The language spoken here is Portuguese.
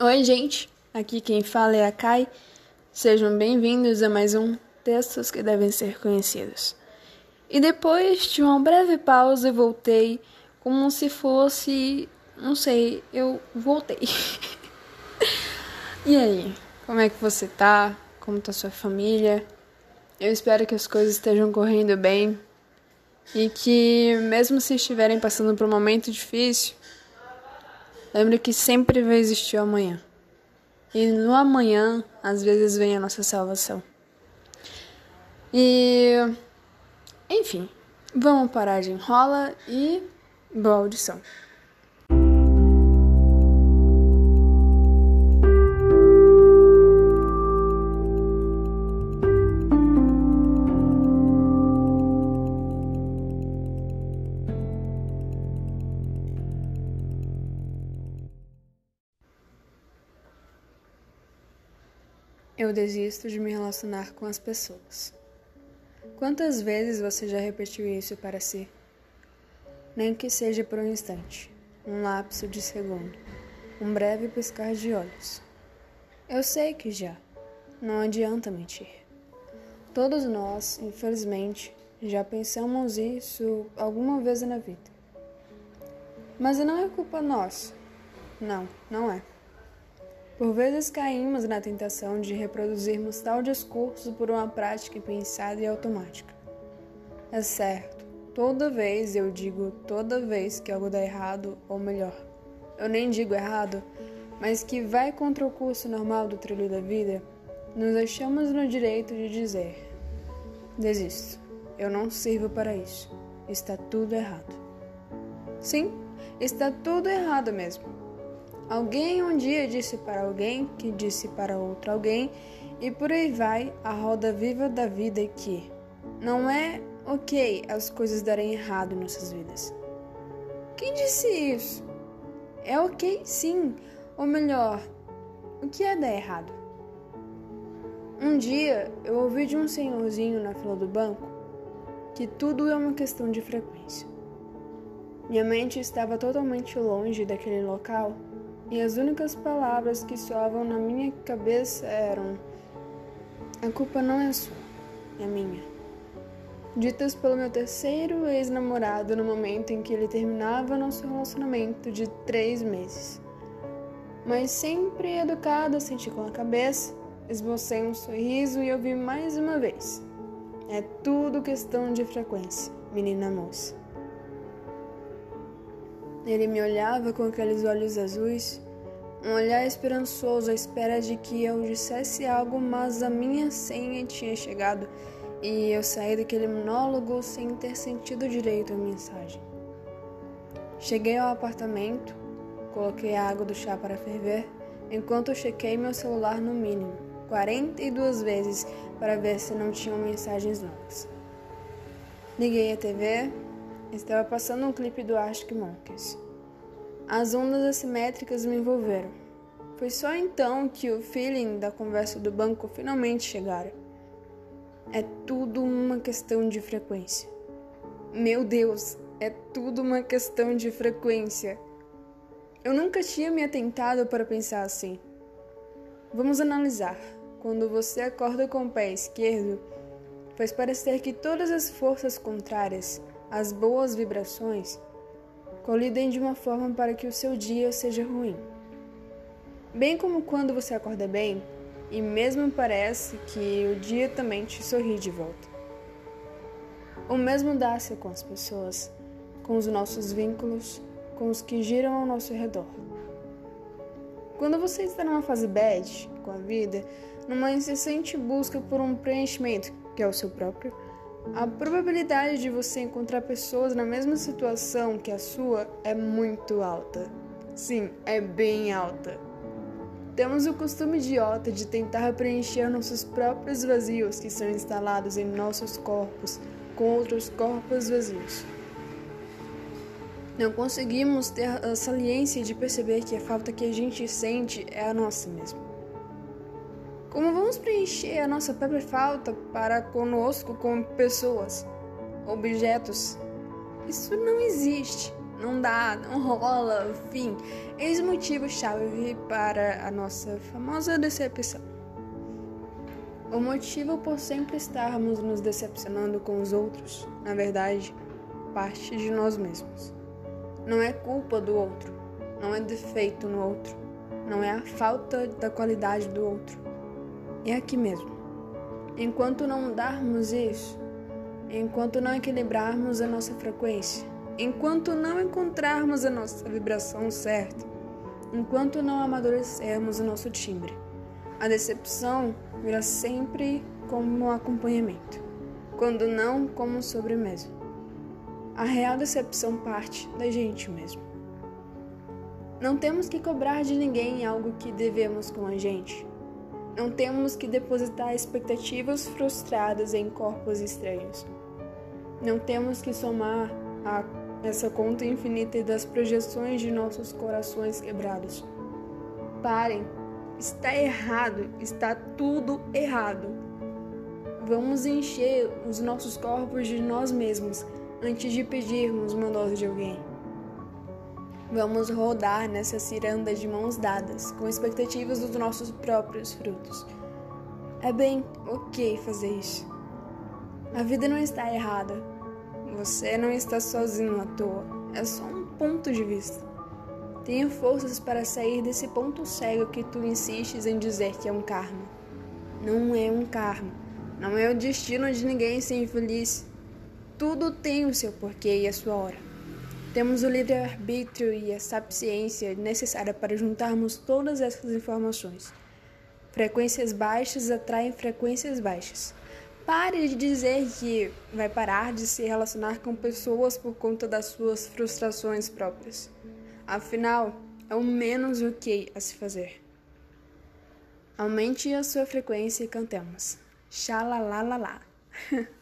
Oi, gente. Aqui quem fala é a Kai. Sejam bem-vindos a mais um Textos que devem ser conhecidos. E depois de uma breve pausa, voltei como se fosse, não sei, eu voltei. e aí, como é que você tá? Como tá sua família? Eu espero que as coisas estejam correndo bem e que, mesmo se estiverem passando por um momento difícil, lembre que sempre vai existir o amanhã. E no amanhã, às vezes, vem a nossa salvação. E. Enfim, vamos parar de enrola e boa audição. Eu desisto de me relacionar com as pessoas. Quantas vezes você já repetiu isso para si? Nem que seja por um instante, um lapso de segundo, um breve piscar de olhos. Eu sei que já. Não adianta mentir. Todos nós, infelizmente, já pensamos isso alguma vez na vida. Mas não é culpa nossa. Não, não é. Por vezes caímos na tentação de reproduzirmos tal discurso por uma prática pensada e automática. É certo, toda vez eu digo toda vez que algo dá errado, ou melhor, eu nem digo errado, mas que vai contra o curso normal do trilho da vida, nos achamos no direito de dizer: desisto, eu não sirvo para isso, está tudo errado. Sim, está tudo errado mesmo. Alguém um dia disse para alguém, que disse para outro alguém, e por aí vai a roda viva da vida que não é ok as coisas darem errado em nossas vidas. Quem disse isso? É ok, sim, ou melhor, o que é dar errado? Um dia eu ouvi de um senhorzinho na fila do banco que tudo é uma questão de frequência. Minha mente estava totalmente longe daquele local e as únicas palavras que soavam na minha cabeça eram: A culpa não é sua, é minha. Ditas pelo meu terceiro ex-namorado no momento em que ele terminava nosso relacionamento de três meses. Mas sempre educada, senti com a cabeça, esbocei um sorriso e ouvi mais uma vez. É tudo questão de frequência, menina moça. Ele me olhava com aqueles olhos azuis, um olhar esperançoso à espera de que eu dissesse algo, mas a minha senha tinha chegado e eu saí daquele monólogo sem ter sentido direito a mensagem. Cheguei ao apartamento, coloquei a água do chá para ferver, enquanto chequei meu celular no mínimo 42 vezes para ver se não tinham mensagens novas. Liguei a TV, Estava passando um clipe do Arctic Monkeys. As ondas assimétricas me envolveram. Foi só então que o feeling da conversa do banco finalmente chegara. É tudo uma questão de frequência. Meu Deus, é tudo uma questão de frequência. Eu nunca tinha me atentado para pensar assim. Vamos analisar. Quando você acorda com o pé esquerdo, faz parecer que todas as forças contrárias as boas vibrações colidem de uma forma para que o seu dia seja ruim. Bem como quando você acorda bem e mesmo parece que o dia também te sorri de volta. O mesmo dá-se com as pessoas, com os nossos vínculos, com os que giram ao nosso redor. Quando você está numa fase bad com a vida, numa incessante busca por um preenchimento, que é o seu próprio, a probabilidade de você encontrar pessoas na mesma situação que a sua é muito alta. Sim, é bem alta. Temos o costume idiota de tentar preencher nossos próprios vazios que são instalados em nossos corpos com outros corpos vazios. Não conseguimos ter a saliência de perceber que a falta que a gente sente é a nossa mesmo. Como vamos preencher a nossa própria falta para conosco como pessoas, objetos? Isso não existe. não dá, não rola, enfim. Eis o motivo-chave para a nossa famosa decepção. O motivo por sempre estarmos nos decepcionando com os outros, na verdade, parte de nós mesmos. Não é culpa do outro, não é defeito no outro, não é a falta da qualidade do outro. É aqui mesmo. Enquanto não mudarmos isso, enquanto não equilibrarmos a nossa frequência, enquanto não encontrarmos a nossa vibração certa, enquanto não amadurecermos o nosso timbre, a decepção virá sempre como um acompanhamento, quando não como sobremesa. A real decepção parte da gente mesmo. Não temos que cobrar de ninguém algo que devemos com a gente. Não temos que depositar expectativas frustradas em corpos estranhos. Não temos que somar a essa conta infinita das projeções de nossos corações quebrados. Parem, está errado, está tudo errado. Vamos encher os nossos corpos de nós mesmos antes de pedirmos uma dose de alguém. Vamos rodar nessa ciranda de mãos dadas, com expectativas dos nossos próprios frutos. É bem ok fazer isso. A vida não está errada. Você não está sozinho à toa. É só um ponto de vista. Tenha forças para sair desse ponto cego que tu insistes em dizer que é um karma. Não é um karma. Não é o destino de ninguém ser infeliz. Tudo tem o seu porquê e a sua hora. Temos o livre-arbítrio e a sapiência necessária para juntarmos todas essas informações. Frequências baixas atraem frequências baixas. Pare de dizer que vai parar de se relacionar com pessoas por conta das suas frustrações próprias. Afinal, é o menos ok a se fazer. Aumente a sua frequência e cantemos. Xalalalala.